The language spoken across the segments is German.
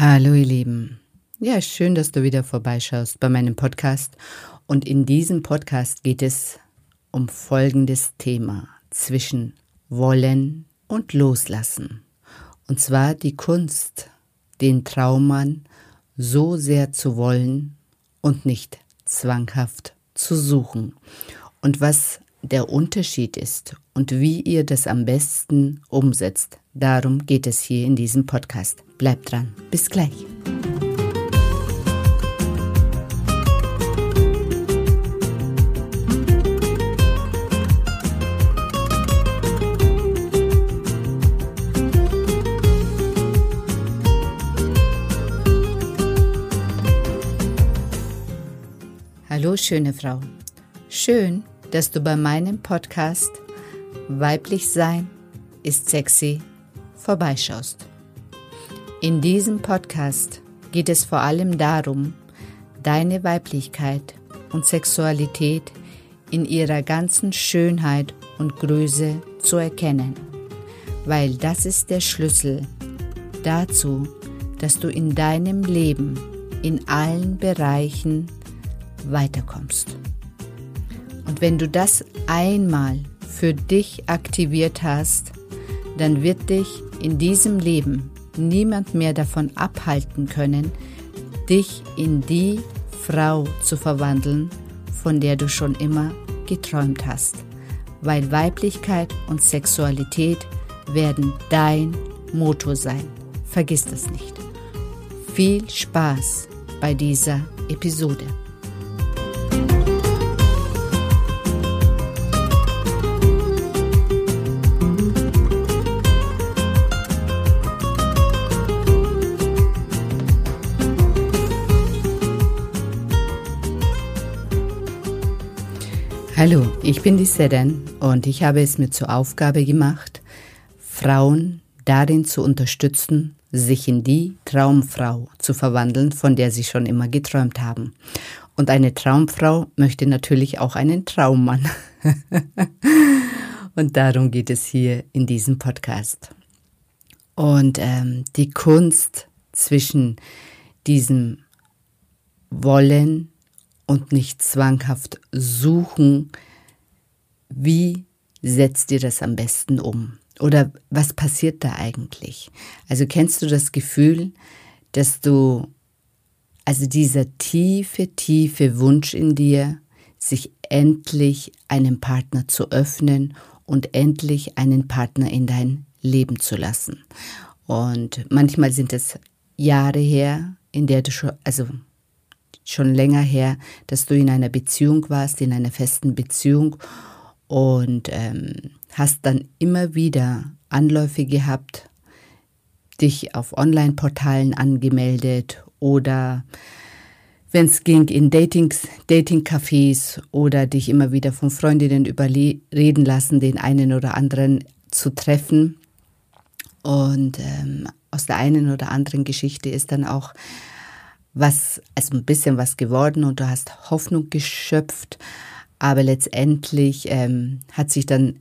Hallo ihr Lieben. Ja, schön, dass du wieder vorbeischaust bei meinem Podcast. Und in diesem Podcast geht es um folgendes Thema zwischen Wollen und Loslassen. Und zwar die Kunst, den Traummann so sehr zu wollen und nicht zwanghaft zu suchen. Und was der Unterschied ist und wie ihr das am besten umsetzt. Darum geht es hier in diesem Podcast. Bleibt dran. Bis gleich. Hallo schöne Frau. Schön, dass du bei meinem Podcast Weiblich Sein ist sexy vorbeischaust. In diesem Podcast geht es vor allem darum, deine Weiblichkeit und Sexualität in ihrer ganzen Schönheit und Größe zu erkennen, weil das ist der Schlüssel dazu, dass du in deinem Leben in allen Bereichen weiterkommst. Und wenn du das einmal für dich aktiviert hast, dann wird dich in diesem Leben niemand mehr davon abhalten können, dich in die Frau zu verwandeln, von der du schon immer geträumt hast. Weil Weiblichkeit und Sexualität werden dein Motto sein. Vergiss das nicht. Viel Spaß bei dieser Episode. Hallo, ich bin die Seren und ich habe es mir zur Aufgabe gemacht, Frauen darin zu unterstützen, sich in die Traumfrau zu verwandeln, von der sie schon immer geträumt haben. Und eine Traumfrau möchte natürlich auch einen Traummann. und darum geht es hier in diesem Podcast. Und ähm, die Kunst zwischen diesem Wollen und nicht zwanghaft suchen, wie setzt ihr das am besten um? Oder was passiert da eigentlich? Also kennst du das Gefühl, dass du, also dieser tiefe, tiefe Wunsch in dir, sich endlich einem Partner zu öffnen und endlich einen Partner in dein Leben zu lassen. Und manchmal sind es Jahre her, in der du schon, also schon länger her, dass du in einer Beziehung warst, in einer festen Beziehung und ähm, hast dann immer wieder Anläufe gehabt, dich auf Online-Portalen angemeldet oder wenn es ging in Dating-Cafés oder dich immer wieder von Freundinnen überreden lassen, den einen oder anderen zu treffen. Und ähm, aus der einen oder anderen Geschichte ist dann auch was, also ein bisschen was geworden und du hast Hoffnung geschöpft, aber letztendlich ähm, hat sich dann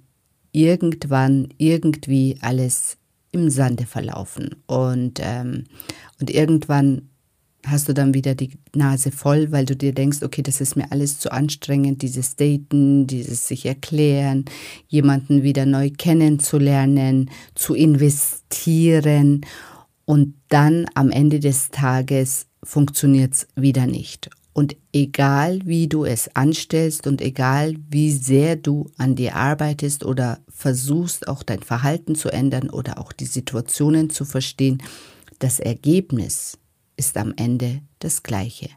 irgendwann irgendwie alles im Sande verlaufen. Und, ähm, und irgendwann hast du dann wieder die Nase voll, weil du dir denkst, okay, das ist mir alles zu anstrengend, dieses Daten, dieses sich erklären, jemanden wieder neu kennenzulernen, zu investieren. Und dann am Ende des Tages funktioniert es wieder nicht. Und egal wie du es anstellst und egal wie sehr du an dir arbeitest oder versuchst auch dein Verhalten zu ändern oder auch die Situationen zu verstehen, das Ergebnis ist am Ende das gleiche.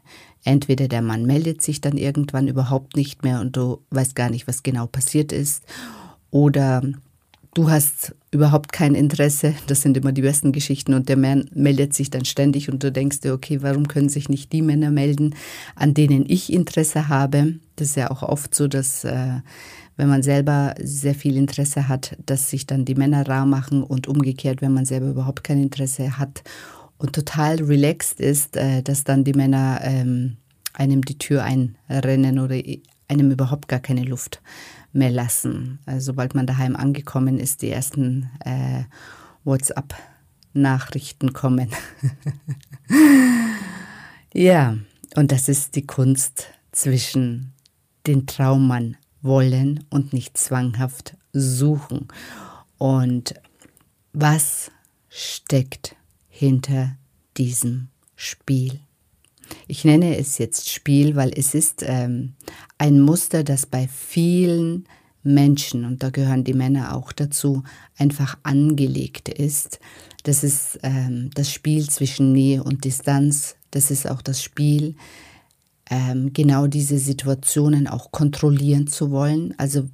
Entweder der Mann meldet sich dann irgendwann überhaupt nicht mehr und du weißt gar nicht, was genau passiert ist, oder du hast überhaupt kein Interesse, das sind immer die besten Geschichten und der Mann meldet sich dann ständig und du denkst dir, okay, warum können sich nicht die Männer melden, an denen ich Interesse habe? Das ist ja auch oft so, dass äh, wenn man selber sehr viel Interesse hat, dass sich dann die Männer rar machen und umgekehrt, wenn man selber überhaupt kein Interesse hat und total relaxed ist, äh, dass dann die Männer ähm, einem die Tür einrennen oder einem überhaupt gar keine Luft mehr lassen. Also sobald man daheim angekommen ist, die ersten äh, WhatsApp Nachrichten kommen. ja, und das ist die Kunst zwischen den Traummann wollen und nicht zwanghaft suchen. Und was steckt hinter diesem Spiel? Ich nenne es jetzt Spiel, weil es ist ähm, ein Muster, das bei vielen Menschen, und da gehören die Männer auch dazu, einfach angelegt ist. Das ist ähm, das Spiel zwischen Nähe und Distanz. Das ist auch das Spiel, ähm, genau diese Situationen auch kontrollieren zu wollen. Also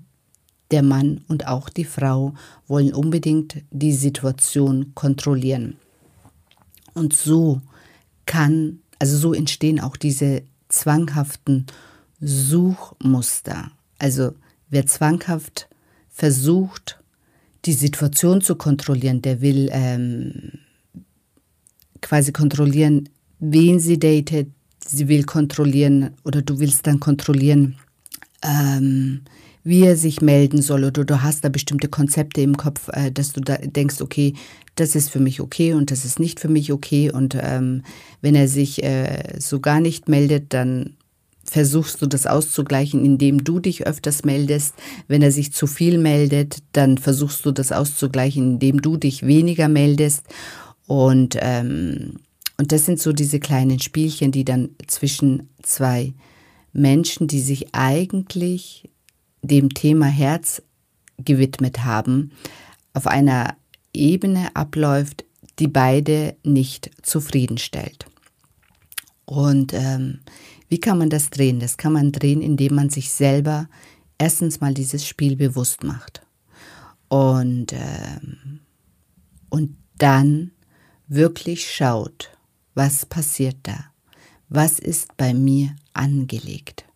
der Mann und auch die Frau wollen unbedingt die Situation kontrollieren. Und so kann, also so entstehen auch diese zwanghaften Suchmuster. Also wer zwanghaft versucht, die Situation zu kontrollieren, der will ähm, quasi kontrollieren, wen sie datet, sie will kontrollieren oder du willst dann kontrollieren, ähm, wie er sich melden soll oder du hast da bestimmte Konzepte im Kopf, äh, dass du da denkst, okay, das ist für mich okay und das ist nicht für mich okay und ähm, wenn er sich äh, so gar nicht meldet, dann versuchst du das auszugleichen, indem du dich öfters meldest. Wenn er sich zu viel meldet, dann versuchst du das auszugleichen, indem du dich weniger meldest. Und, ähm, und das sind so diese kleinen Spielchen, die dann zwischen zwei Menschen, die sich eigentlich dem Thema Herz gewidmet haben, auf einer Ebene abläuft, die beide nicht zufriedenstellt. Und ähm, wie kann man das drehen? Das kann man drehen, indem man sich selber erstens mal dieses Spiel bewusst macht. Und, ähm, und dann wirklich schaut, was passiert da? Was ist bei mir angelegt?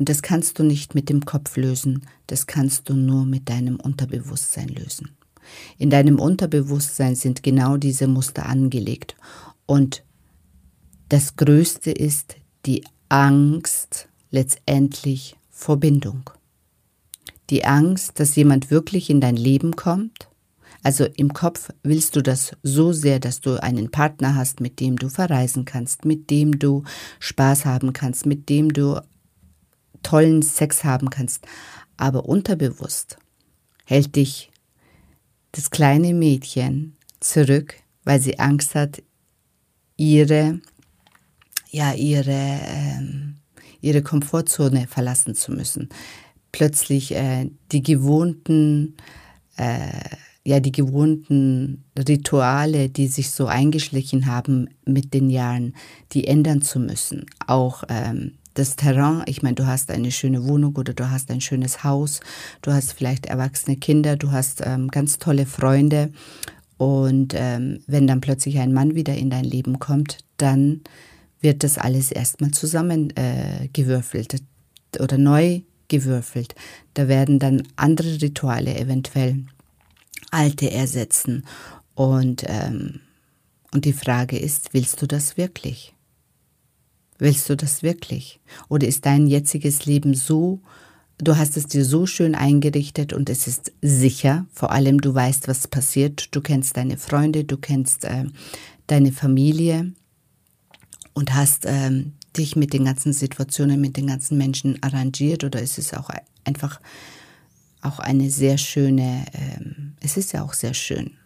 Und das kannst du nicht mit dem Kopf lösen, das kannst du nur mit deinem Unterbewusstsein lösen. In deinem Unterbewusstsein sind genau diese Muster angelegt. Und das Größte ist die Angst letztendlich vor Bindung. Die Angst, dass jemand wirklich in dein Leben kommt. Also im Kopf willst du das so sehr, dass du einen Partner hast, mit dem du verreisen kannst, mit dem du Spaß haben kannst, mit dem du tollen Sex haben kannst. Aber unterbewusst hält dich das kleine Mädchen zurück, weil sie Angst hat, ihre, ja, ihre, ähm, ihre Komfortzone verlassen zu müssen. Plötzlich äh, die gewohnten, äh, ja, die gewohnten Rituale, die sich so eingeschlichen haben mit den Jahren, die ändern zu müssen. Auch ähm, das Terrain, ich meine, du hast eine schöne Wohnung oder du hast ein schönes Haus, du hast vielleicht erwachsene Kinder, du hast ähm, ganz tolle Freunde und ähm, wenn dann plötzlich ein Mann wieder in dein Leben kommt, dann wird das alles erstmal zusammengewürfelt äh, oder neu gewürfelt. Da werden dann andere Rituale eventuell alte ersetzen. Und, ähm, und die Frage ist, willst du das wirklich? Willst du das wirklich? Oder ist dein jetziges Leben so, du hast es dir so schön eingerichtet und es ist sicher, vor allem du weißt, was passiert, du kennst deine Freunde, du kennst äh, deine Familie und hast äh, dich mit den ganzen Situationen, mit den ganzen Menschen arrangiert oder ist es auch einfach auch eine sehr schöne, äh, es ist ja auch sehr schön.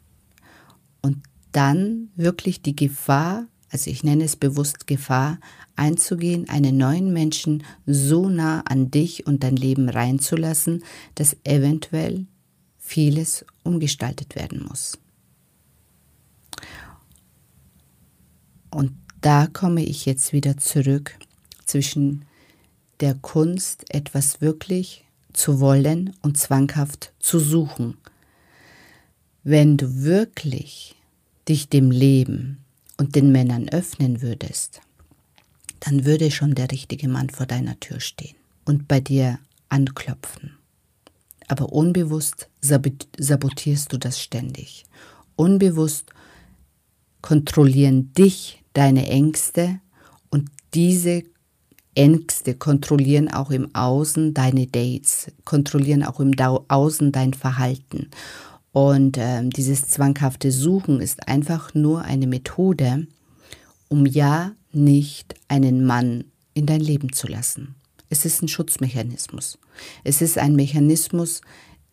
Und dann wirklich die Gefahr also ich nenne es bewusst Gefahr, einzugehen, einen neuen Menschen so nah an dich und dein Leben reinzulassen, dass eventuell vieles umgestaltet werden muss. Und da komme ich jetzt wieder zurück zwischen der Kunst, etwas wirklich zu wollen und zwanghaft zu suchen. Wenn du wirklich dich dem Leben, und den Männern öffnen würdest, dann würde schon der richtige Mann vor deiner Tür stehen und bei dir anklopfen. Aber unbewusst sabotierst du das ständig. Unbewusst kontrollieren dich deine Ängste und diese Ängste kontrollieren auch im Außen deine Dates, kontrollieren auch im Außen dein Verhalten. Und ähm, dieses zwanghafte Suchen ist einfach nur eine Methode, um ja nicht einen Mann in dein Leben zu lassen. Es ist ein Schutzmechanismus. Es ist ein Mechanismus,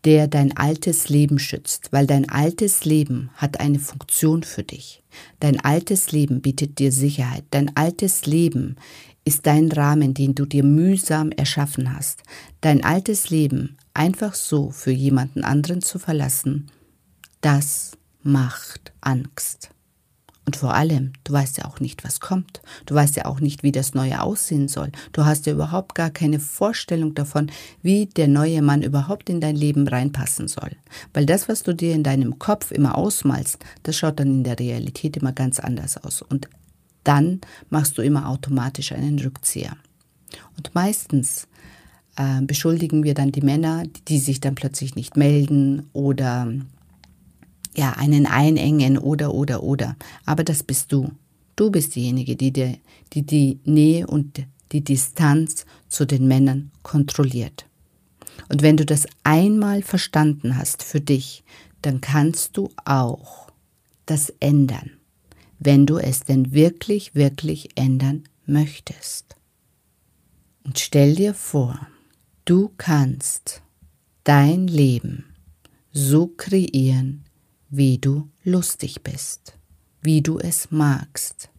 der dein altes Leben schützt, weil dein altes Leben hat eine Funktion für dich. Dein altes Leben bietet dir Sicherheit. Dein altes Leben ist dein Rahmen, den du dir mühsam erschaffen hast. Dein altes Leben einfach so für jemanden anderen zu verlassen, das macht Angst. Und vor allem, du weißt ja auch nicht, was kommt. Du weißt ja auch nicht, wie das Neue aussehen soll. Du hast ja überhaupt gar keine Vorstellung davon, wie der neue Mann überhaupt in dein Leben reinpassen soll. Weil das, was du dir in deinem Kopf immer ausmalst, das schaut dann in der Realität immer ganz anders aus. Und dann machst du immer automatisch einen Rückzieher. Und meistens äh, beschuldigen wir dann die Männer, die sich dann plötzlich nicht melden oder ja, einen einengen oder, oder, oder. Aber das bist du. Du bist diejenige, die, die, die die Nähe und die Distanz zu den Männern kontrolliert. Und wenn du das einmal verstanden hast für dich, dann kannst du auch das ändern, wenn du es denn wirklich, wirklich ändern möchtest. Und stell dir vor, du kannst dein Leben so kreieren, wie du lustig bist, wie du es magst,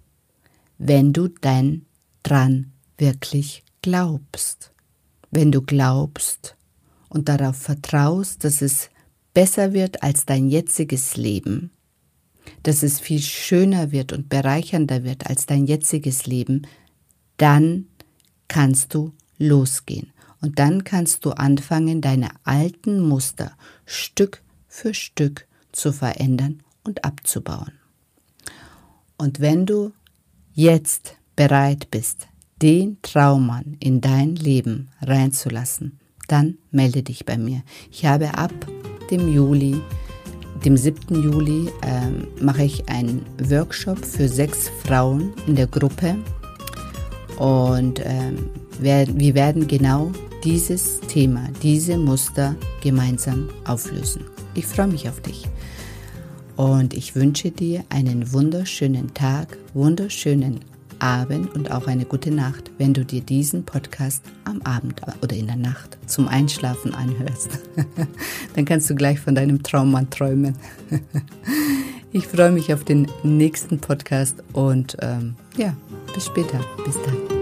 wenn du denn dran wirklich glaubst. Wenn du glaubst und darauf vertraust, dass es besser wird als dein jetziges Leben, dass es viel schöner wird und bereichernder wird als dein jetziges Leben, dann kannst du losgehen. Und dann kannst du anfangen, deine alten Muster Stück für Stück zu verändern und abzubauen. Und wenn du jetzt bereit bist, den Traummann in dein Leben reinzulassen, dann melde dich bei mir. Ich habe ab dem Juli, dem 7. Juli, ähm, mache ich einen Workshop für sechs Frauen in der Gruppe und ähm, wir, wir werden genau dieses Thema, diese Muster gemeinsam auflösen. Ich freue mich auf dich. Und ich wünsche dir einen wunderschönen Tag, wunderschönen Abend und auch eine gute Nacht, wenn du dir diesen Podcast am Abend oder in der Nacht zum Einschlafen anhörst. Dann kannst du gleich von deinem Traummann träumen. Ich freue mich auf den nächsten Podcast und ähm, ja, bis später. Bis dann.